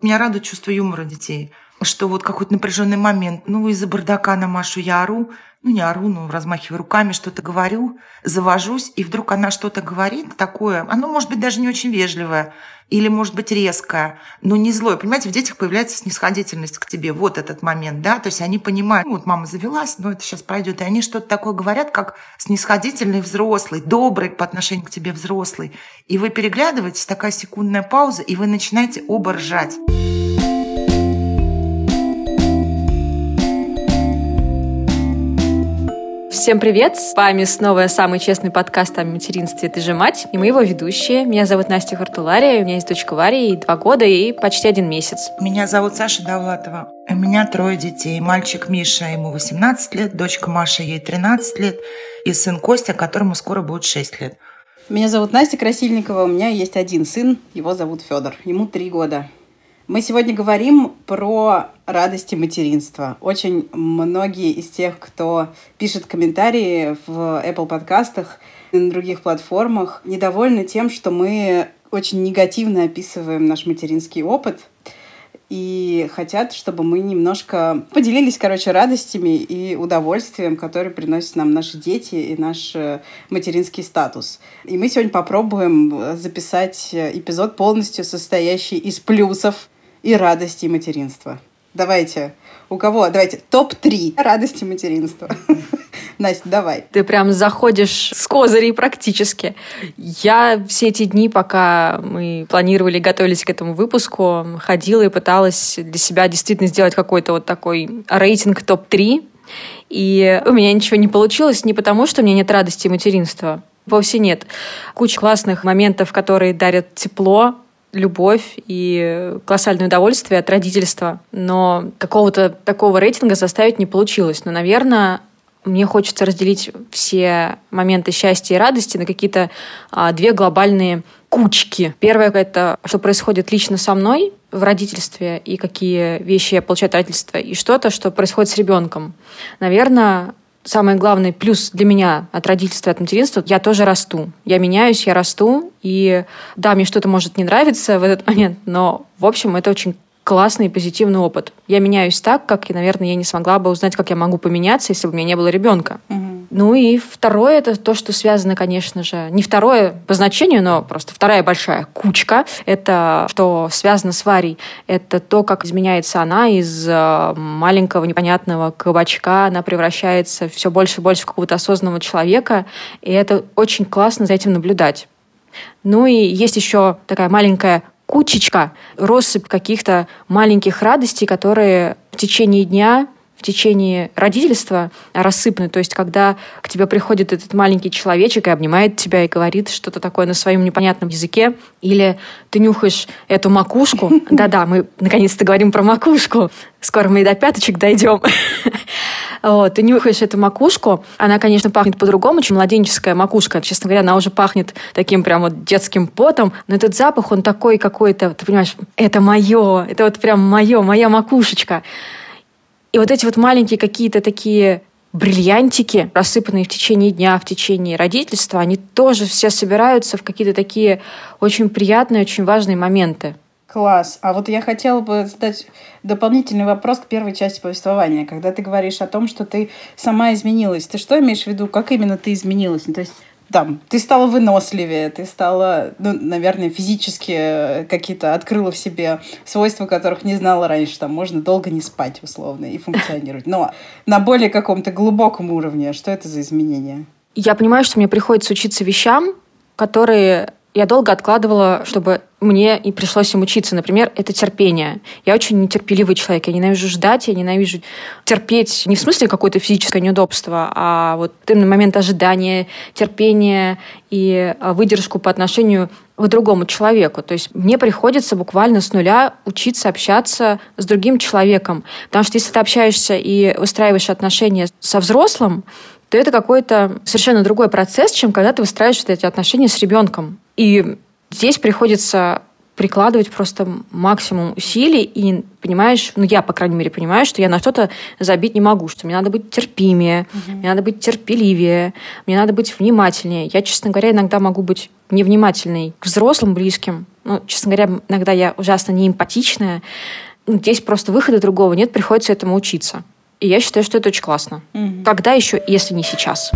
Меня радует чувство юмора детей, что вот какой-то напряженный момент, ну, из-за бардака на Машу я ору, ну, не ору, ну, размахиваю руками, что-то говорю, завожусь, и вдруг она что-то говорит такое, оно может быть даже не очень вежливое, или может быть резкое, но не злое. Понимаете, в детях появляется снисходительность к тебе. Вот этот момент, да, то есть они понимают, ну, вот мама завелась, но это сейчас пройдет, и они что-то такое говорят, как снисходительный взрослый, добрый по отношению к тебе взрослый. И вы переглядываетесь, такая секундная пауза, и вы начинаете оба ржать. Всем привет! С вами снова самый честный подкаст о материнстве «Ты же мать» и мы его ведущие. Меня зовут Настя Хартулария, у меня есть дочка Варя, ей два года и почти один месяц. Меня зовут Саша Давлатова. У меня трое детей. Мальчик Миша, ему 18 лет, дочка Маша, ей 13 лет, и сын Костя, которому скоро будет 6 лет. Меня зовут Настя Красильникова, у меня есть один сын, его зовут Федор, ему три года. Мы сегодня говорим про радости материнства. Очень многие из тех, кто пишет комментарии в Apple подкастах и на других платформах, недовольны тем, что мы очень негативно описываем наш материнский опыт и хотят, чтобы мы немножко поделились, короче, радостями и удовольствием, которые приносят нам наши дети и наш э, материнский статус. И мы сегодня попробуем записать эпизод полностью состоящий из плюсов и радости материнства. Давайте. У кого? Давайте. Топ-3 радости материнства. Настя, давай. Ты прям заходишь с козырей практически. Я все эти дни, пока мы планировали, готовились к этому выпуску, ходила и пыталась для себя действительно сделать какой-то вот такой рейтинг топ-3. И у меня ничего не получилось не потому, что у меня нет радости материнства. Вовсе нет. Куча классных моментов, которые дарят тепло, любовь и колоссальное удовольствие от родительства. Но какого-то такого рейтинга составить не получилось. Но, наверное, мне хочется разделить все моменты счастья и радости на какие-то а, две глобальные кучки. Первое — это что происходит лично со мной в родительстве и какие вещи я получаю от родительства, и что-то, что происходит с ребенком. Наверное, самый главный плюс для меня от родительства, от материнства, я тоже расту. Я меняюсь, я расту. И да, мне что-то может не нравиться в этот момент, но, в общем, это очень классный и позитивный опыт. Я меняюсь так, как, наверное, я не смогла бы узнать, как я могу поменяться, если бы у меня не было ребенка. Угу. Ну и второе, это то, что связано, конечно же, не второе по значению, но просто вторая большая кучка, это что связано с Варей, это то, как изменяется она из э, маленького непонятного кабачка, она превращается все больше и больше в какого-то осознанного человека, и это очень классно за этим наблюдать. Ну и есть еще такая маленькая кучечка, россыпь каких-то маленьких радостей, которые в течение дня в течение родительства рассыпаны. То есть, когда к тебе приходит этот маленький человечек и обнимает тебя и говорит что-то такое на своем непонятном языке, или ты нюхаешь эту макушку. Да-да, мы наконец-то говорим про макушку. Скоро мы и до пяточек дойдем. Вот, ты нюхаешь эту макушку, она, конечно, пахнет по-другому, чем младенческая макушка. Честно говоря, она уже пахнет таким прям вот детским потом, но этот запах, он такой какой-то, ты понимаешь, это мое, это вот прям мое, моя макушечка. И вот эти вот маленькие какие-то такие бриллиантики, рассыпанные в течение дня, в течение родительства, они тоже все собираются в какие-то такие очень приятные, очень важные моменты. Класс. А вот я хотела бы задать дополнительный вопрос к первой части повествования. Когда ты говоришь о том, что ты сама изменилась, ты что имеешь в виду? Как именно ты изменилась? Ну, то есть там, ты стала выносливее, ты стала, ну, наверное, физически э, какие-то открыла в себе свойства, которых не знала раньше. Там можно долго не спать, условно, и функционировать. Но на более каком-то глубоком уровне, что это за изменения? Я понимаю, что мне приходится учиться вещам, которые я долго откладывала, чтобы мне и пришлось им учиться. Например, это терпение. Я очень нетерпеливый человек. Я ненавижу ждать, я ненавижу терпеть не в смысле какое-то физическое неудобство, а вот именно момент ожидания, терпения и а, выдержку по отношению к другому человеку. То есть мне приходится буквально с нуля учиться общаться с другим человеком. Потому что если ты общаешься и выстраиваешь отношения со взрослым, то это какой-то совершенно другой процесс, чем когда ты выстраиваешь эти отношения с ребенком. И здесь приходится прикладывать просто максимум усилий и понимаешь, ну я, по крайней мере, понимаю, что я на что-то забить не могу, что мне надо быть терпимее, угу. мне надо быть терпеливее, мне надо быть внимательнее. Я, честно говоря, иногда могу быть невнимательной к взрослым, близким. Ну, честно говоря, иногда я ужасно неэмпатичная. Ну, здесь просто выхода другого нет, приходится этому учиться. И я считаю, что это очень классно. Угу. Когда еще, если не сейчас?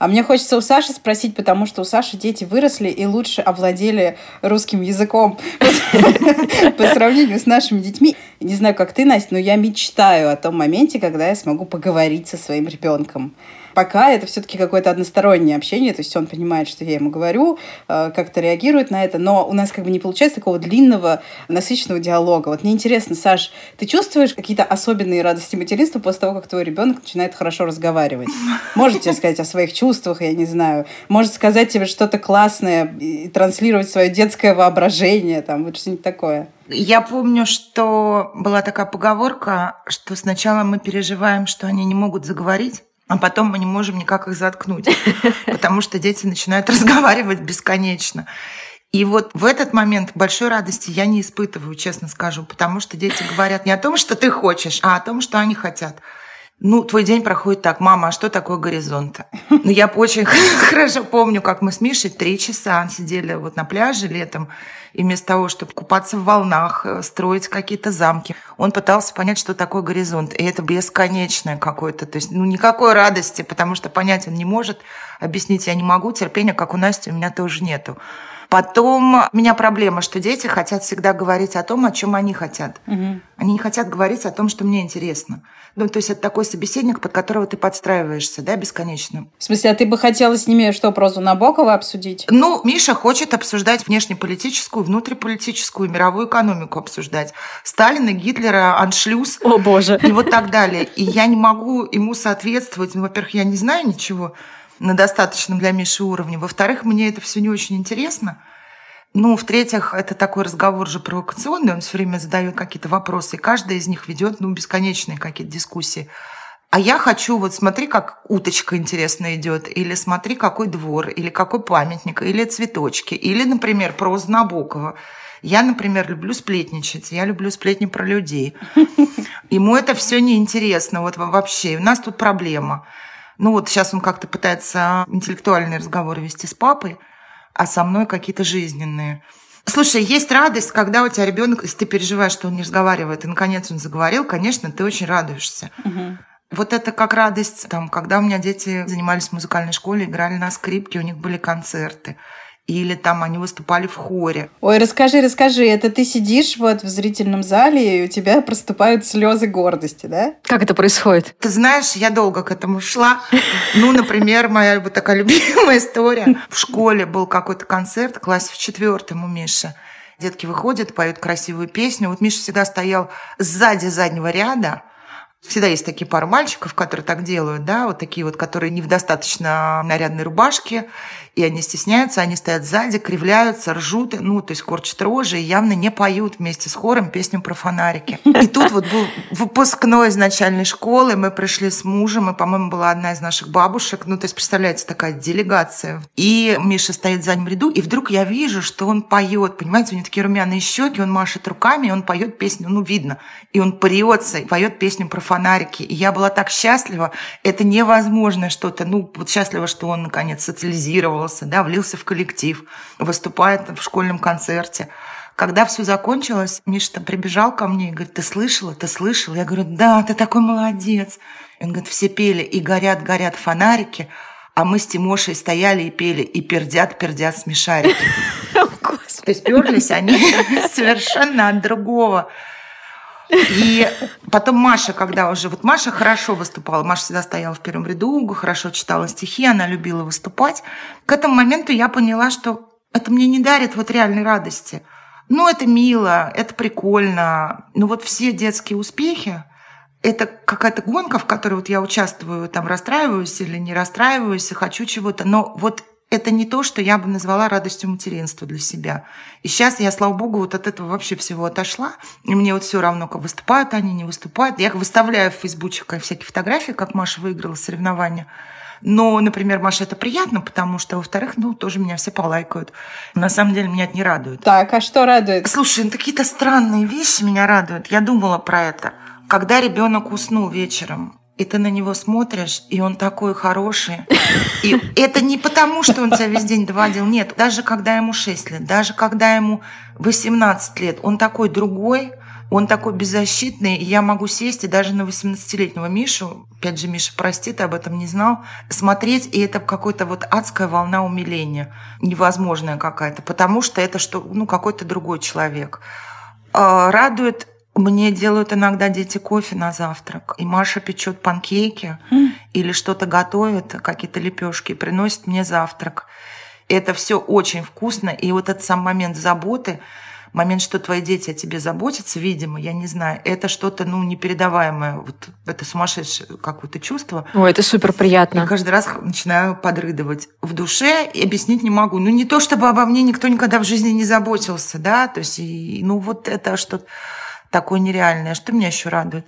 А мне хочется у Саши спросить, потому что у Саши дети выросли и лучше овладели русским языком по сравнению с нашими детьми. Не знаю, как ты, Настя, но я мечтаю о том моменте, когда я смогу поговорить со своим ребенком. Пока это все-таки какое-то одностороннее общение, то есть он понимает, что я ему говорю, э, как-то реагирует на это, но у нас как бы не получается такого длинного, насыщенного диалога. Вот мне интересно, Саш, ты чувствуешь какие-то особенные радости материнства после того, как твой ребенок начинает хорошо разговаривать? Можете сказать о своих чувствах, я не знаю. Может сказать тебе что-то классное и транслировать свое детское воображение, там, вот что-нибудь такое. Я помню, что была такая поговорка, что сначала мы переживаем, что они не могут заговорить, а потом мы не можем никак их заткнуть, потому что дети начинают разговаривать бесконечно. И вот в этот момент большой радости я не испытываю, честно скажу, потому что дети говорят не о том, что ты хочешь, а о том, что они хотят. Ну, твой день проходит так, мама, а что такое горизонт? Ну, я очень хорошо помню, как мы с Мишей три часа сидели вот на пляже летом, и вместо того, чтобы купаться в волнах, э, строить какие-то замки, он пытался понять, что такое горизонт. И это бесконечное какое-то. То есть, ну, никакой радости, потому что понять он не может, объяснить я не могу, терпения, как у Насти, у меня тоже нету. Потом у меня проблема, что дети хотят всегда говорить о том, о чем они хотят. Угу. Они не хотят говорить о том, что мне интересно. Ну, то есть это такой собеседник, под которого ты подстраиваешься, да, бесконечно. В смысле, а ты бы хотела с ними что, прозу Набокова обсудить? Ну, Миша хочет обсуждать внешнеполитическую, внутриполитическую, мировую экономику обсуждать. Сталина, Гитлера, Аншлюз. О, боже. И вот так далее. И я не могу ему соответствовать. Ну, во-первых, я не знаю ничего на достаточном для Миши уровне. Во-вторых, мне это все не очень интересно. Ну, в-третьих, это такой разговор же провокационный, он все время задает какие-то вопросы, и каждая из них ведет ну, бесконечные какие-то дискуссии. А я хочу, вот смотри, как уточка интересно идет, или смотри, какой двор, или какой памятник, или цветочки, или, например, проза Набокова. Я, например, люблю сплетничать, я люблю сплетни про людей. Ему это все неинтересно, вот вообще. У нас тут проблема. Ну вот сейчас он как-то пытается интеллектуальные разговоры вести с папой, а со мной какие-то жизненные. Слушай, есть радость, когда у тебя ребенок, если ты переживаешь, что он не разговаривает, и наконец он заговорил, конечно, ты очень радуешься. Угу. Вот это как радость, там, когда у меня дети занимались в музыкальной школе, играли на скрипке, у них были концерты или там они выступали в хоре. Ой, расскажи, расскажи, это ты сидишь вот в зрительном зале, и у тебя проступают слезы гордости, да? Как это происходит? Ты знаешь, я долго к этому шла. Ну, например, моя вот такая любимая история. В школе был какой-то концерт, в классе в четвертом у Миши. Детки выходят, поют красивую песню. Вот Миша всегда стоял сзади заднего ряда, Всегда есть такие пары мальчиков, которые так делают, да, вот такие вот, которые не в достаточно нарядной рубашке, и они стесняются, они стоят сзади, кривляются, ржут, ну, то есть корчат рожи и явно не поют вместе с хором песню про фонарики. И тут вот был выпускной из начальной школы, мы пришли с мужем, и, по-моему, была одна из наших бабушек, ну, то есть, представляете, такая делегация. И Миша стоит в заднем ряду, и вдруг я вижу, что он поет, понимаете, у него такие румяные щеки, он машет руками, и он поет песню, ну, видно, и он прется, и поет песню про фонарики. И я была так счастлива, это невозможно что-то, ну, вот счастлива, что он, наконец, социализировал порадовался, да, влился в коллектив, выступает в школьном концерте. Когда все закончилось, Миша прибежал ко мне и говорит, ты слышала, ты слышала? Я говорю, да, ты такой молодец. И он говорит, все пели, и горят, горят фонарики, а мы с Тимошей стояли и пели, и пердят, пердят смешарики. То есть перлись они совершенно от другого. И потом Маша, когда уже... Вот Маша хорошо выступала. Маша всегда стояла в первом ряду, хорошо читала стихи, она любила выступать. К этому моменту я поняла, что это мне не дарит вот реальной радости. Ну, это мило, это прикольно. Но вот все детские успехи, это какая-то гонка, в которой вот я участвую, там расстраиваюсь или не расстраиваюсь и хочу чего-то. Но вот это не то, что я бы назвала радостью материнства для себя. И сейчас я, слава богу, вот от этого вообще всего отошла. И мне вот все равно, как выступают они, не выступают. Я их выставляю в фейсбуче всякие фотографии, как Маша выиграла соревнования. Но, например, Маша, это приятно, потому что, во-вторых, ну, тоже меня все полайкают. На самом деле, меня это не радует. Так, а что радует? Слушай, ну, какие-то странные вещи меня радуют. Я думала про это. Когда ребенок уснул вечером, и ты на него смотришь, и он такой хороший. И это не потому, что он тебя весь день доводил. Нет, даже когда ему 6 лет, даже когда ему 18 лет, он такой другой, он такой беззащитный, и я могу сесть и даже на 18-летнего Мишу, опять же, Миша, прости, ты об этом не знал, смотреть, и это какая-то вот адская волна умиления, невозможная какая-то, потому что это что, ну, какой-то другой человек. А, радует мне делают иногда дети кофе на завтрак. И Маша печет панкейки mm. или что-то готовит, какие-то лепешки, приносит мне завтрак. Это все очень вкусно. И вот этот сам момент заботы, момент, что твои дети о тебе заботятся, видимо, я не знаю, это что-то, ну, непередаваемое. Вот это сумасшедшее какое-то чувство. О, это супер приятно. Я каждый раз начинаю подрыдывать в душе и объяснить не могу. Ну, не то, чтобы обо мне никто никогда в жизни не заботился, да, то есть, и, ну, вот это что-то такое нереальное. Что меня еще радует?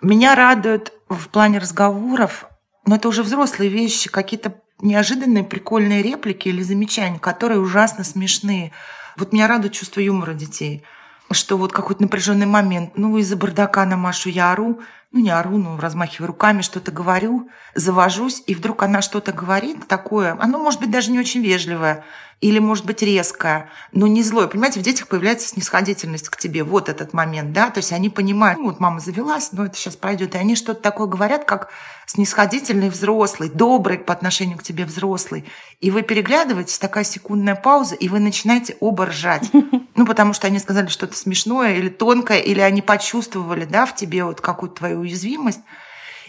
Меня радует в плане разговоров, но это уже взрослые вещи, какие-то неожиданные прикольные реплики или замечания, которые ужасно смешные. Вот меня радует чувство юмора детей, что вот какой-то напряженный момент, ну, из-за бардака на Машу я ору, ну, не ору, ну, размахиваю руками, что-то говорю, завожусь, и вдруг она что-то говорит такое, оно может быть даже не очень вежливое, или, может быть, резкое, но не злое. Понимаете, в детях появляется снисходительность к тебе. Вот этот момент, да, то есть они понимают, ну, вот мама завелась, но это сейчас пройдет, и они что-то такое говорят, как снисходительный взрослый, добрый по отношению к тебе взрослый. И вы переглядываетесь, такая секундная пауза, и вы начинаете оба ржать. Ну, потому что они сказали что-то смешное или тонкое, или они почувствовали, да, в тебе вот какую-то твою уязвимость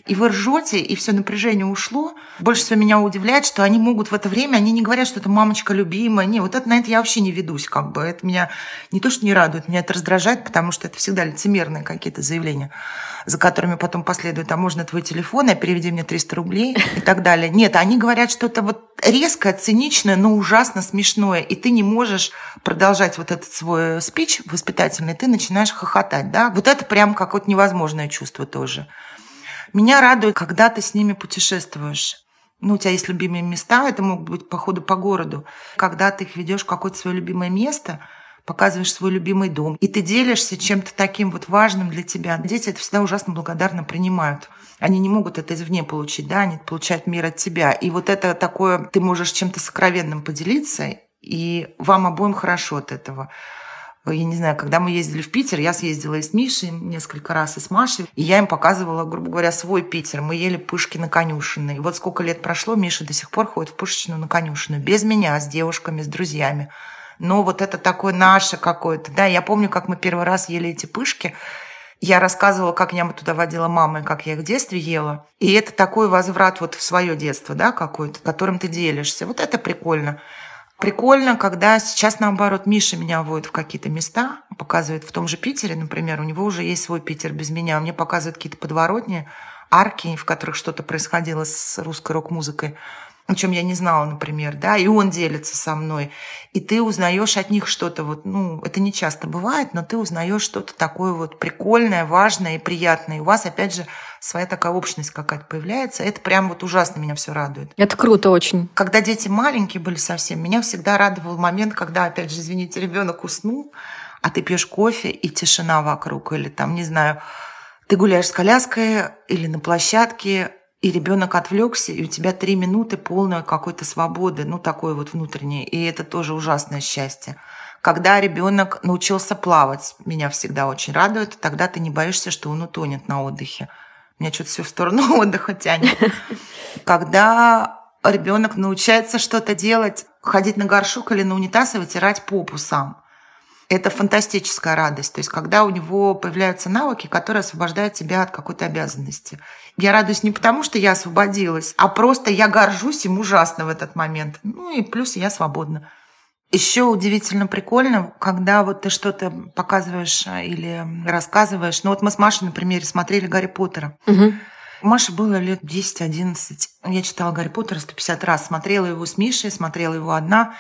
и вы ржете, и все напряжение ушло. Больше всего меня удивляет, что они могут в это время, они не говорят, что это мамочка любимая. Не, вот это на это я вообще не ведусь, как бы. Это меня не то, что не радует, меня это раздражает, потому что это всегда лицемерные какие-то заявления за которыми потом последует, а можно твой телефон, а переведи мне 300 рублей и так далее. Нет, они говорят что-то вот резкое, циничное, но ужасно смешное, и ты не можешь продолжать вот этот свой спич воспитательный, ты начинаешь хохотать, да? Вот это прям какое-то невозможное чувство тоже. Меня радует, когда ты с ними путешествуешь. Ну, у тебя есть любимые места, это могут быть походы по городу. Когда ты их ведешь в какое-то свое любимое место, показываешь свой любимый дом, и ты делишься чем-то таким вот важным для тебя. Дети это всегда ужасно благодарно принимают. Они не могут это извне получить, да, они получают мир от тебя. И вот это такое, ты можешь чем-то сокровенным поделиться, и вам обоим хорошо от этого я не знаю, когда мы ездили в Питер, я съездила и с Мишей несколько раз, и с Машей, и я им показывала, грубо говоря, свой Питер. Мы ели пышки на конюшенной. И вот сколько лет прошло, Миша до сих пор ходит в пышечную на конюшенную. Без меня, с девушками, с друзьями. Но вот это такое наше какое-то. Да, я помню, как мы первый раз ели эти пышки, я рассказывала, как я туда водила мамы, как я их в детстве ела. И это такой возврат вот в свое детство, да, какой-то, которым ты делишься. Вот это прикольно. Прикольно, когда сейчас, наоборот, Миша меня водит в какие-то места, показывает в том же Питере, например, у него уже есть свой Питер без меня, мне показывают какие-то подворотни, арки, в которых что-то происходило с русской рок-музыкой о чем я не знала, например, да, и он делится со мной, и ты узнаешь от них что-то вот, ну, это не часто бывает, но ты узнаешь что-то такое вот прикольное, важное и приятное. И у вас, опять же, своя такая общность какая-то появляется. Это прям вот ужасно меня все радует. Это круто очень. Когда дети маленькие были совсем, меня всегда радовал момент, когда, опять же, извините, ребенок уснул, а ты пьешь кофе и тишина вокруг, или там, не знаю, ты гуляешь с коляской или на площадке, и ребенок отвлекся, и у тебя три минуты полной какой-то свободы, ну, такой вот внутренней. И это тоже ужасное счастье. Когда ребенок научился плавать, меня всегда очень радует, тогда ты не боишься, что он утонет на отдыхе. Меня что-то все в сторону отдыха тянет. Когда ребенок научается что-то делать, ходить на горшок или на унитаз и вытирать попу сам. Это фантастическая радость. То есть, когда у него появляются навыки, которые освобождают тебя от какой-то обязанности. Я радуюсь не потому, что я освободилась, а просто я горжусь им ужасно в этот момент. Ну и плюс я свободна. Еще удивительно прикольно, когда вот ты что-то показываешь а, или рассказываешь. Ну вот мы с Машей, например, смотрели Гарри Поттера. Угу. Маше было лет 10-11. Я читала Гарри Поттера 150 раз. Смотрела его с Мишей, смотрела его одна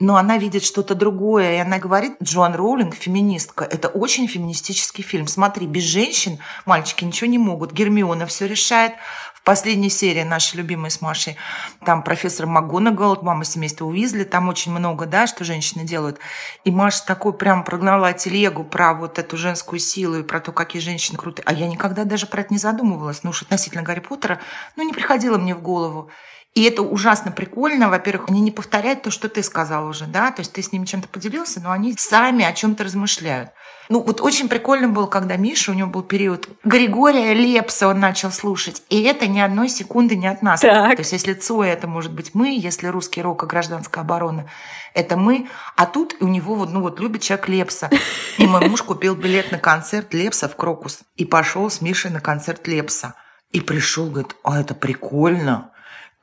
но она видит что-то другое, и она говорит, Джоан Роулинг, феминистка, это очень феминистический фильм. Смотри, без женщин мальчики ничего не могут. Гермиона все решает. В последней серии нашей любимой с Машей, там профессор МакГонагал, мама семейства Уизли, там очень много, да, что женщины делают. И Маша такой прям прогнала телегу про вот эту женскую силу и про то, какие женщины крутые. А я никогда даже про это не задумывалась. Ну уж относительно Гарри Поттера, ну не приходило мне в голову. И это ужасно прикольно. Во-первых, они не повторяют то, что ты сказал уже, да, то есть ты с ними чем-то поделился, но они сами о чем-то размышляют. Ну, вот очень прикольно было, когда Миша, у него был период Григория Лепса он начал слушать, и это ни одной секунды не от нас. Так. То есть если Цоя, это может быть мы, если русский рок и гражданская оборона, это мы, а тут у него вот, ну вот любит человек Лепса. И мой муж купил билет на концерт Лепса в Крокус и пошел с Мишей на концерт Лепса. И пришел, говорит, а это прикольно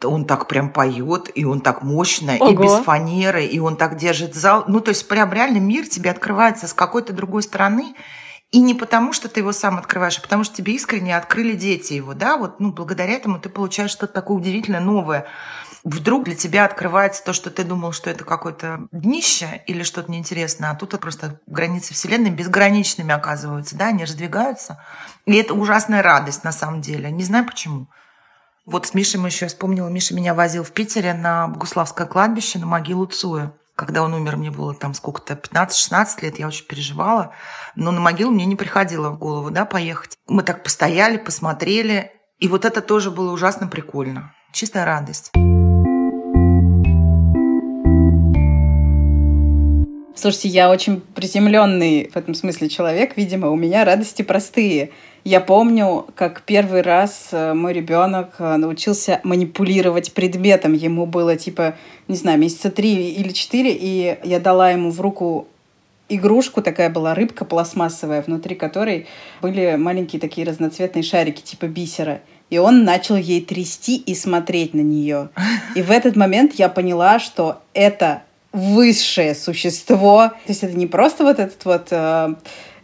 он так прям поет, и он так мощно, Ого. и без фанеры, и он так держит зал. Ну, то есть прям реально мир тебе открывается с какой-то другой стороны. И не потому, что ты его сам открываешь, а потому что тебе искренне открыли дети его, да, вот, ну, благодаря этому ты получаешь что-то такое удивительно новое. Вдруг для тебя открывается то, что ты думал, что это какое-то днище или что-то неинтересное, а тут просто границы Вселенной безграничными оказываются, да, они раздвигаются. И это ужасная радость на самом деле. Не знаю почему. Вот с Мишей мы еще, вспомнила, Миша меня возил в Питере на Богуславское кладбище, на могилу Цуя. Когда он умер, мне было там сколько-то, 15-16 лет, я очень переживала. Но на могилу мне не приходило в голову, да, поехать. Мы так постояли, посмотрели. И вот это тоже было ужасно прикольно. Чистая радость. Слушайте, я очень приземленный в этом смысле человек, видимо, у меня радости простые. Я помню, как первый раз э, мой ребенок э, научился манипулировать предметом. Ему было типа, не знаю, месяца три или четыре, и я дала ему в руку игрушку, такая была рыбка пластмассовая, внутри которой были маленькие такие разноцветные шарики типа бисера. И он начал ей трясти и смотреть на нее. И в этот момент я поняла, что это высшее существо. То есть это не просто вот этот вот э,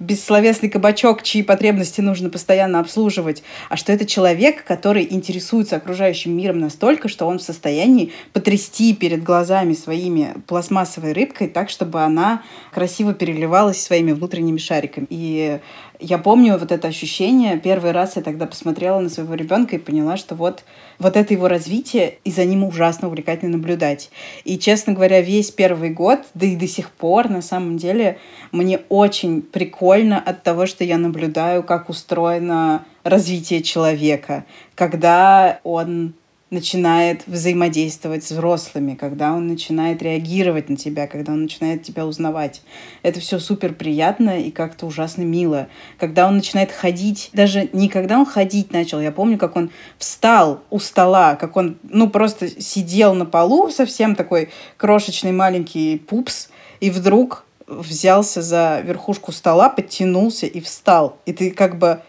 бессловесный кабачок, чьи потребности нужно постоянно обслуживать, а что это человек, который интересуется окружающим миром настолько, что он в состоянии потрясти перед глазами своими пластмассовой рыбкой так, чтобы она красиво переливалась своими внутренними шариками. И я помню вот это ощущение. Первый раз я тогда посмотрела на своего ребенка и поняла, что вот, вот это его развитие, и за ним ужасно увлекательно наблюдать. И, честно говоря, весь первый год, да и до сих пор, на самом деле, мне очень прикольно от того, что я наблюдаю, как устроено развитие человека, когда он начинает взаимодействовать с взрослыми, когда он начинает реагировать на тебя, когда он начинает тебя узнавать. Это все супер приятно и как-то ужасно мило. Когда он начинает ходить, даже не когда он ходить начал, я помню, как он встал у стола, как он, ну, просто сидел на полу, совсем такой крошечный маленький пупс, и вдруг взялся за верхушку стола, подтянулся и встал. И ты как бы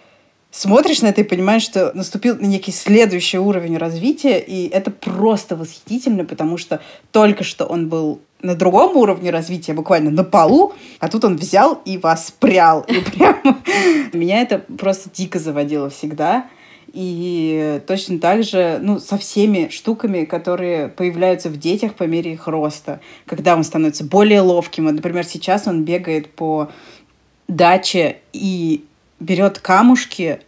смотришь на это и понимаешь, что наступил некий следующий уровень развития, и это просто восхитительно, потому что только что он был на другом уровне развития, буквально на полу, а тут он взял и воспрял. И прям меня это просто дико заводило всегда. И точно так же, ну, со всеми штуками, которые появляются в детях по мере их роста. Когда он становится более ловким. Вот, например, сейчас он бегает по даче и берет камушки,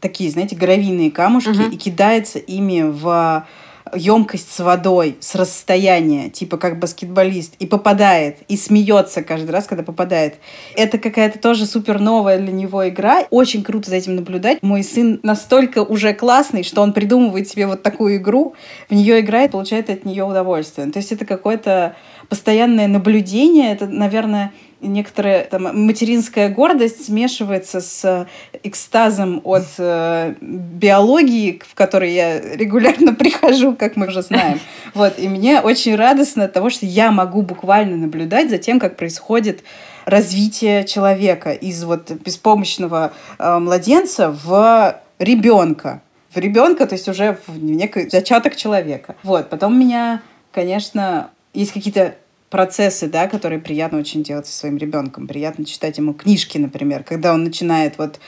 такие, знаете, гравийные камушки, uh-huh. и кидается ими в емкость с водой с расстояния, типа как баскетболист, и попадает, и смеется каждый раз, когда попадает. Это какая-то тоже супер новая для него игра. Очень круто за этим наблюдать. Мой сын настолько уже классный, что он придумывает себе вот такую игру, в нее играет, получает от нее удовольствие. То есть это какое-то постоянное наблюдение, это, наверное, некоторая там, материнская гордость смешивается с экстазом от э, биологии, в которой я регулярно прихожу, как мы уже знаем. Вот, и мне очень радостно от того, что я могу буквально наблюдать за тем, как происходит развитие человека из вот беспомощного э, младенца в ребенка. В ребенка, то есть уже в некий зачаток человека. Вот, потом меня, конечно, есть какие-то процессы, да, которые приятно очень делать со своим ребенком. Приятно читать ему книжки, например, когда он начинает вот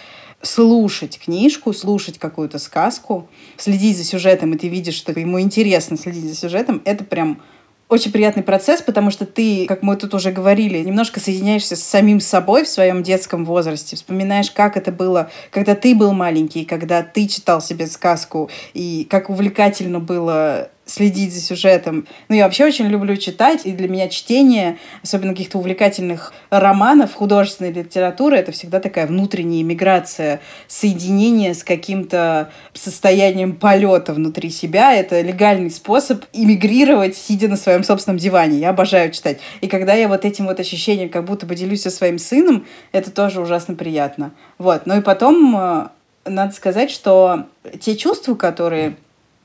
слушать книжку, слушать какую-то сказку, следить за сюжетом, и ты видишь, что ему интересно следить за сюжетом, это прям очень приятный процесс, потому что ты, как мы тут уже говорили, немножко соединяешься с самим собой в своем детском возрасте, вспоминаешь, как это было, когда ты был маленький, когда ты читал себе сказку, и как увлекательно было следить за сюжетом. Ну, я вообще очень люблю читать, и для меня чтение, особенно каких-то увлекательных романов, художественной литературы, это всегда такая внутренняя миграция, соединение с каким-то состоянием полета внутри себя. Это легальный способ иммигрировать, сидя на своем собственном диване. Я обожаю читать. И когда я вот этим вот ощущением как будто бы делюсь со своим сыном, это тоже ужасно приятно. Вот. Ну и потом э, надо сказать, что те чувства, которые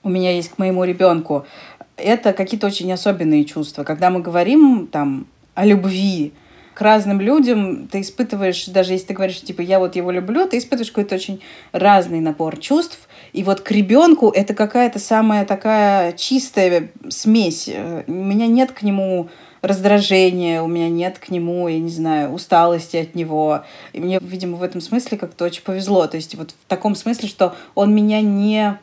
у меня есть к моему ребенку, это какие-то очень особенные чувства. Когда мы говорим там о любви к разным людям, ты испытываешь, даже если ты говоришь, типа, я вот его люблю, ты испытываешь какой-то очень разный набор чувств. И вот к ребенку это какая-то самая такая чистая смесь. У меня нет к нему раздражения, у меня нет к нему, я не знаю, усталости от него. И мне, видимо, в этом смысле как-то очень повезло. То есть вот в таком смысле, что он меня не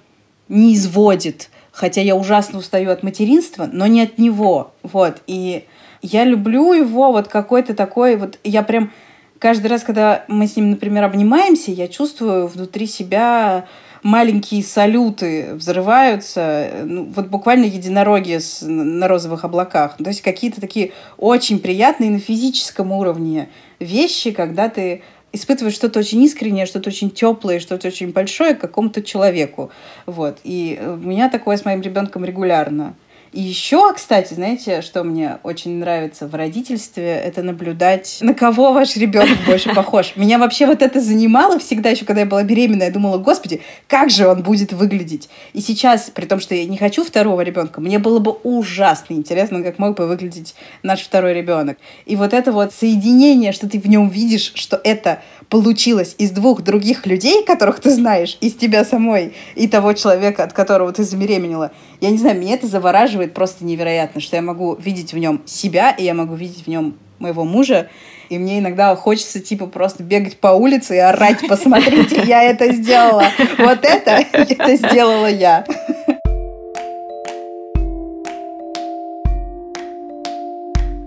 не изводит. Хотя я ужасно устаю от материнства, но не от него. Вот. И я люблю его вот какой-то такой... Вот я прям каждый раз, когда мы с ним, например, обнимаемся, я чувствую внутри себя маленькие салюты взрываются, ну, вот буквально единороги с, на розовых облаках. То есть какие-то такие очень приятные на физическом уровне вещи, когда ты испытываешь что-то очень искреннее, что-то очень теплое, что-то очень большое к какому-то человеку. Вот. И у меня такое с моим ребенком регулярно. И еще, кстати, знаете, что мне очень нравится в родительстве, это наблюдать, на кого ваш ребенок больше похож. Меня вообще вот это занимало всегда, еще когда я была беременна, я думала, господи, как же он будет выглядеть. И сейчас, при том, что я не хочу второго ребенка, мне было бы ужасно интересно, как мог бы выглядеть наш второй ребенок. И вот это вот соединение, что ты в нем видишь, что это получилось из двух других людей, которых ты знаешь, из тебя самой и того человека, от которого ты забеременела. Я не знаю, меня это завораживает просто невероятно, что я могу видеть в нем себя, и я могу видеть в нем моего мужа, и мне иногда хочется, типа, просто бегать по улице и орать, посмотрите, я это сделала. Вот это, это сделала я.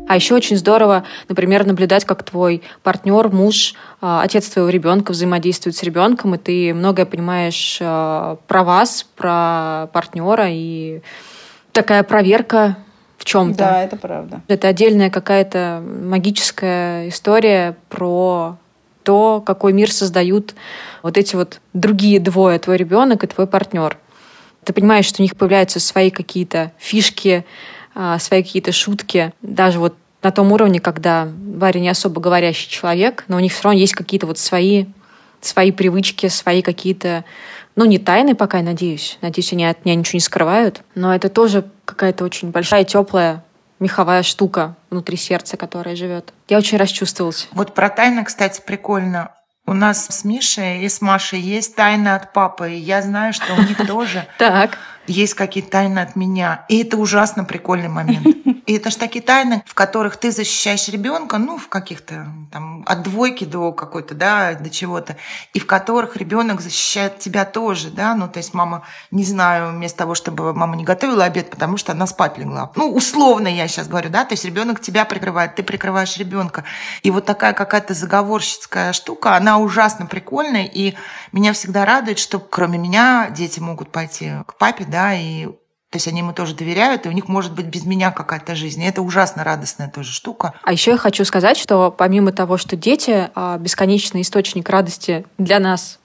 А еще очень здорово, например, наблюдать, как твой партнер, муж, а, отец твоего ребенка взаимодействует с ребенком, и ты многое понимаешь а, про вас, про партнера, и такая проверка в чем-то. Да, это правда. Это отдельная какая-то магическая история про то, какой мир создают вот эти вот другие двое, твой ребенок и твой партнер. Ты понимаешь, что у них появляются свои какие-то фишки, а, свои какие-то шутки. Даже вот на том уровне, когда Варя не особо говорящий человек, но у них все равно есть какие-то вот свои, свои привычки, свои какие-то, ну, не тайны пока, я надеюсь. Надеюсь, они от меня ничего не скрывают. Но это тоже какая-то очень большая, теплая меховая штука внутри сердца, которая живет. Я очень расчувствовалась. Вот про тайны, кстати, прикольно. У нас с Мишей и с Машей есть тайны от папы, и я знаю, что у них тоже так есть какие-то тайны от меня. И это ужасно прикольный момент. И это же такие тайны, в которых ты защищаешь ребенка, ну, в каких-то там от двойки до какой-то, да, до чего-то, и в которых ребенок защищает тебя тоже, да, ну, то есть мама, не знаю, вместо того, чтобы мама не готовила обед, потому что она спать легла. Ну, условно я сейчас говорю, да, то есть ребенок тебя прикрывает, ты прикрываешь ребенка. И вот такая какая-то заговорщицкая штука, она ужасно прикольная, и меня всегда радует, что кроме меня дети могут пойти к папе, да, и то есть они ему тоже доверяют, и у них может быть без меня какая-то жизнь. И это ужасно радостная тоже штука. А еще я хочу сказать, что помимо того, что дети а, бесконечный источник радости для нас,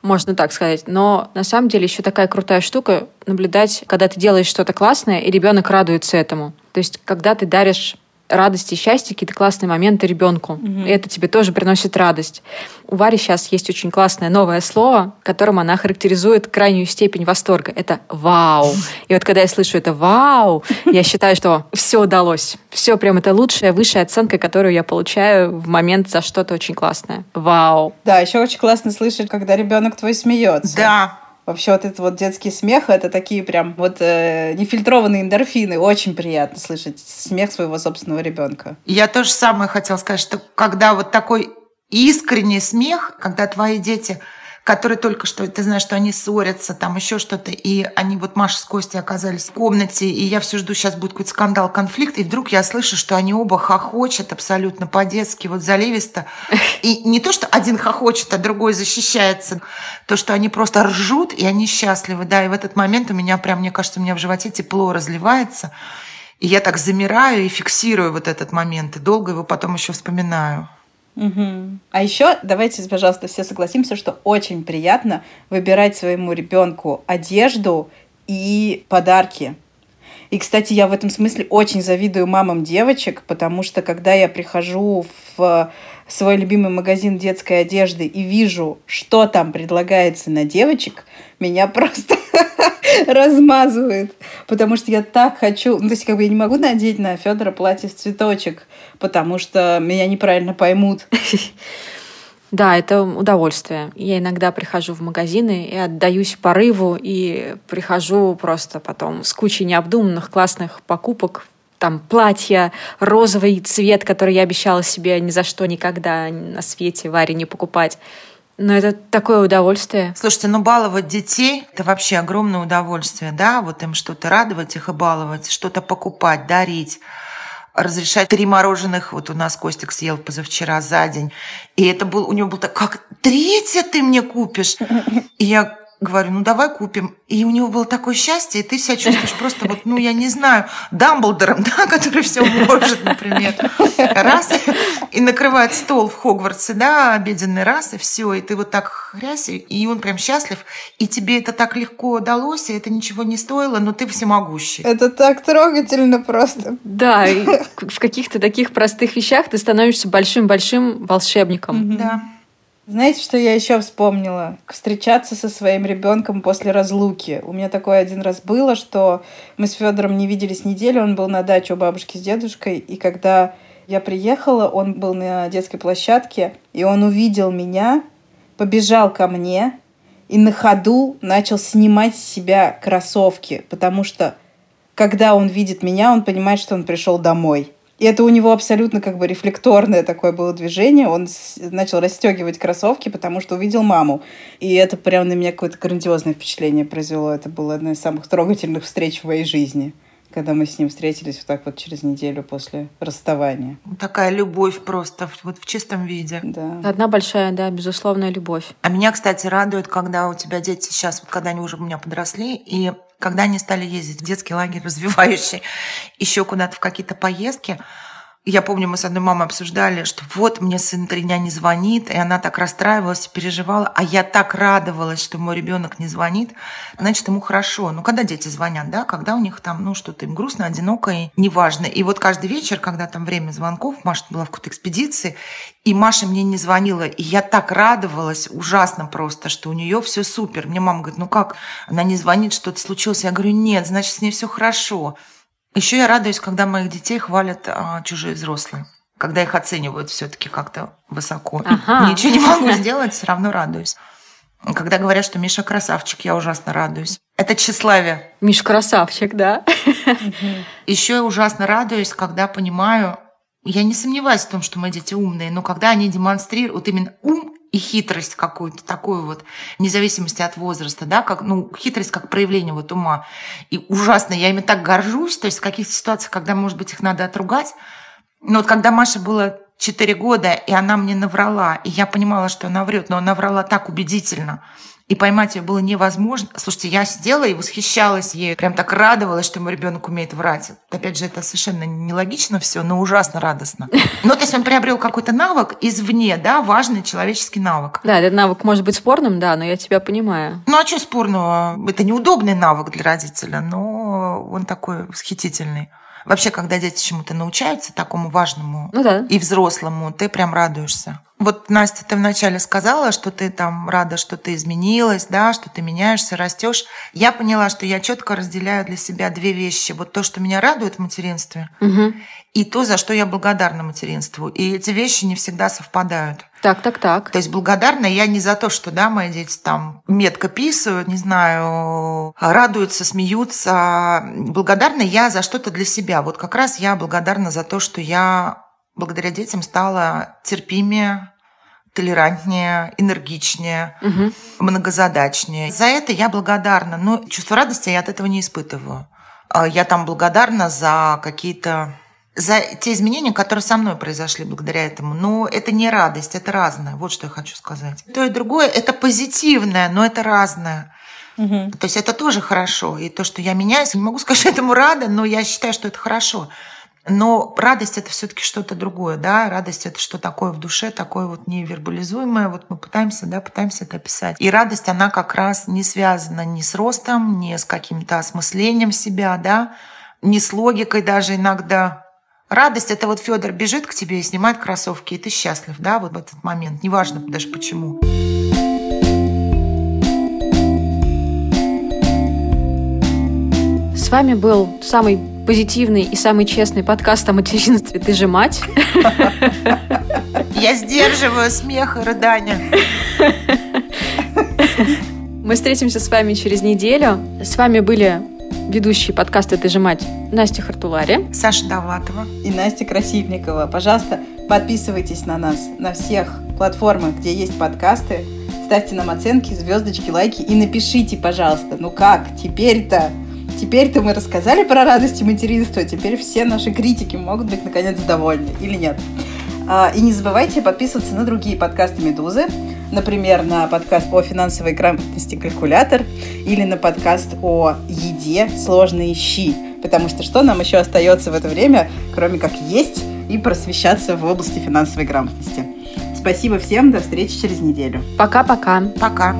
можно так сказать. Но на самом деле еще такая крутая штука наблюдать, когда ты делаешь что-то классное, и ребенок радуется этому. То есть, когда ты даришь радости, счастья, какие-то классные моменты ребенку. Угу. И это тебе тоже приносит радость. У Вари сейчас есть очень классное новое слово, которым она характеризует крайнюю степень восторга. Это «вау». И вот когда я слышу это «вау», я считаю, что все удалось. Все прям это лучшая, высшая оценка, которую я получаю в момент за что-то очень классное. Вау. Да, еще очень классно слышать, когда ребенок твой смеется. Да, Вообще вот этот вот детский смех, это такие прям вот э, нефильтрованные эндорфины. Очень приятно слышать смех своего собственного ребенка. Я тоже самое хотела сказать, что когда вот такой искренний смех, когда твои дети которые только что, ты знаешь, что они ссорятся, там еще что-то, и они вот Маша с Костей оказались в комнате, и я все жду, сейчас будет какой-то скандал, конфликт, и вдруг я слышу, что они оба хохочут абсолютно по-детски, вот заливисто. И не то, что один хохочет, а другой защищается, то, что они просто ржут, и они счастливы, да, и в этот момент у меня прям, мне кажется, у меня в животе тепло разливается, и я так замираю и фиксирую вот этот момент, и долго его потом еще вспоминаю. Угу. А еще давайте, пожалуйста, все согласимся, что очень приятно выбирать своему ребенку одежду и подарки. И, кстати, я в этом смысле очень завидую мамам девочек, потому что когда я прихожу в свой любимый магазин детской одежды и вижу, что там предлагается на девочек, меня просто размазывает, потому что я так хочу, ну, то есть как бы я не могу надеть на Федора платье в цветочек, потому что меня неправильно поймут. Да, это удовольствие. Я иногда прихожу в магазины и отдаюсь порыву, и прихожу просто потом с кучей необдуманных классных покупок, там платья, розовый цвет, который я обещала себе ни за что никогда на свете Варе не покупать. Но это такое удовольствие. Слушайте, ну баловать детей – это вообще огромное удовольствие, да? Вот им что-то радовать их и баловать, что-то покупать, дарить разрешать три мороженых. Вот у нас Костик съел позавчера за день. И это был, у него был так, как третье ты мне купишь? И я говорю, ну давай купим. И у него было такое счастье, и ты себя чувствуешь просто вот, ну я не знаю, Дамблдором, да, который все может, например. Раз, и накрывает стол в Хогвартсе, да, обеденный раз, и все, и ты вот так хрясь, и он прям счастлив, и тебе это так легко удалось, и это ничего не стоило, но ты всемогущий. Это так трогательно просто. Да, и в каких-то таких простых вещах ты становишься большим-большим волшебником. Да. Знаете, что я еще вспомнила? Встречаться со своим ребенком после разлуки. У меня такое один раз было, что мы с Федором не виделись неделю, он был на даче у бабушки с дедушкой, и когда я приехала, он был на детской площадке, и он увидел меня, побежал ко мне и на ходу начал снимать с себя кроссовки, потому что когда он видит меня, он понимает, что он пришел домой. И это у него абсолютно как бы рефлекторное такое было движение. Он начал расстегивать кроссовки, потому что увидел маму. И это прям на меня какое-то грандиозное впечатление произвело. Это была одна из самых трогательных встреч в моей жизни когда мы с ним встретились вот так вот через неделю после расставания. Такая любовь просто вот в чистом виде. Да. Одна большая, да, безусловная любовь. А меня, кстати, радует, когда у тебя дети сейчас, вот когда они уже у меня подросли, и когда они стали ездить в детский лагерь развивающий, еще куда-то в какие-то поездки, я помню, мы с одной мамой обсуждали, что вот мне сын три дня не звонит, и она так расстраивалась, переживала, а я так радовалась, что мой ребенок не звонит, значит, ему хорошо. Ну, когда дети звонят, да, когда у них там, ну, что-то им грустно, одиноко и неважно. И вот каждый вечер, когда там время звонков, Маша была в какой-то экспедиции, и Маша мне не звонила, и я так радовалась, ужасно просто, что у нее все супер. Мне мама говорит, ну как, она не звонит, что-то случилось. Я говорю, нет, значит, с ней все хорошо. Еще я радуюсь, когда моих детей хвалят а, чужие взрослые. Когда их оценивают все-таки как-то высоко. Ага. Ничего не могу сделать, все равно радуюсь. Когда говорят, что Миша красавчик, я ужасно радуюсь. Это тщеславие. Миша красавчик, да. Еще я ужасно радуюсь, когда понимаю, я не сомневаюсь в том, что мои дети умные, но когда они демонстрируют вот именно ум и хитрость какую-то такую вот, вне зависимости от возраста, да, как, ну, хитрость как проявление вот ума. И ужасно, я ими так горжусь, то есть в каких-то ситуациях, когда, может быть, их надо отругать. Но вот когда Маше было 4 года, и она мне наврала, и я понимала, что она врет, но она врала так убедительно – и поймать ее было невозможно. Слушайте, я сидела и восхищалась ей, прям так радовалась, что мой ребенок умеет врать. Опять же, это совершенно нелогично все, но ужасно радостно. Ну, то есть он приобрел какой-то навык извне, да, важный человеческий навык. Да, этот навык может быть спорным, да, но я тебя понимаю. Ну, а что спорного? Это неудобный навык для родителя, но он такой восхитительный. Вообще, когда дети чему-то научаются, такому важному ну, да. и взрослому, ты прям радуешься. Вот, Настя, ты вначале сказала, что ты там рада, что ты изменилась, да, что ты меняешься, растешь. Я поняла, что я четко разделяю для себя две вещи. Вот то, что меня радует в материнстве, угу. и то, за что я благодарна материнству. И эти вещи не всегда совпадают. Так, так, так. То есть благодарна я не за то, что, да, мои дети там метко писают, не знаю, радуются, смеются. Благодарна я за что-то для себя. Вот как раз я благодарна за то, что я благодаря детям стала терпимее, толерантнее, энергичнее, Мгм. многозадачнее. За это я благодарна. Но чувство радости я от этого не испытываю. А Я там благодарна за какие-то за те изменения, которые со мной произошли благодаря этому. Но это не радость, это разное. Вот что я хочу сказать. То и другое – это позитивное, но это разное. Мгм. То есть это тоже хорошо. И то, что я меняюсь, не могу сказать, что этому рада, но я считаю, что это хорошо. Но радость это все-таки что-то другое, да. Радость это что такое в душе, такое вот невербализуемое. Вот мы пытаемся, да, пытаемся это описать. И радость, она как раз не связана ни с ростом, ни с каким-то осмыслением себя, да, ни с логикой даже иногда. Радость это вот Федор бежит к тебе и снимает кроссовки, и ты счастлив, да, вот в этот момент. Неважно даже почему. Вами был самый позитивный и самый честный подкаст о материнстве «Ты же мать». Я сдерживаю смех и рыдания. Мы встретимся с вами через неделю. С вами были ведущие подкаста «Ты же мать» Настя Хартулари. Саша Довлатова. И Настя Красильникова. Пожалуйста, подписывайтесь на нас на всех платформах, где есть подкасты. Ставьте нам оценки, звездочки, лайки и напишите, пожалуйста, ну как, теперь-то Теперь-то мы рассказали про радости материнства, теперь все наши критики могут быть наконец довольны или нет. А, И не забывайте подписываться на другие подкасты «Медузы», например, на подкаст о финансовой грамотности «Калькулятор» или на подкаст о еде «Сложные щи», потому что что нам еще остается в это время, кроме как есть и просвещаться в области финансовой грамотности. Спасибо всем, до встречи через неделю. Пока-пока. Пока.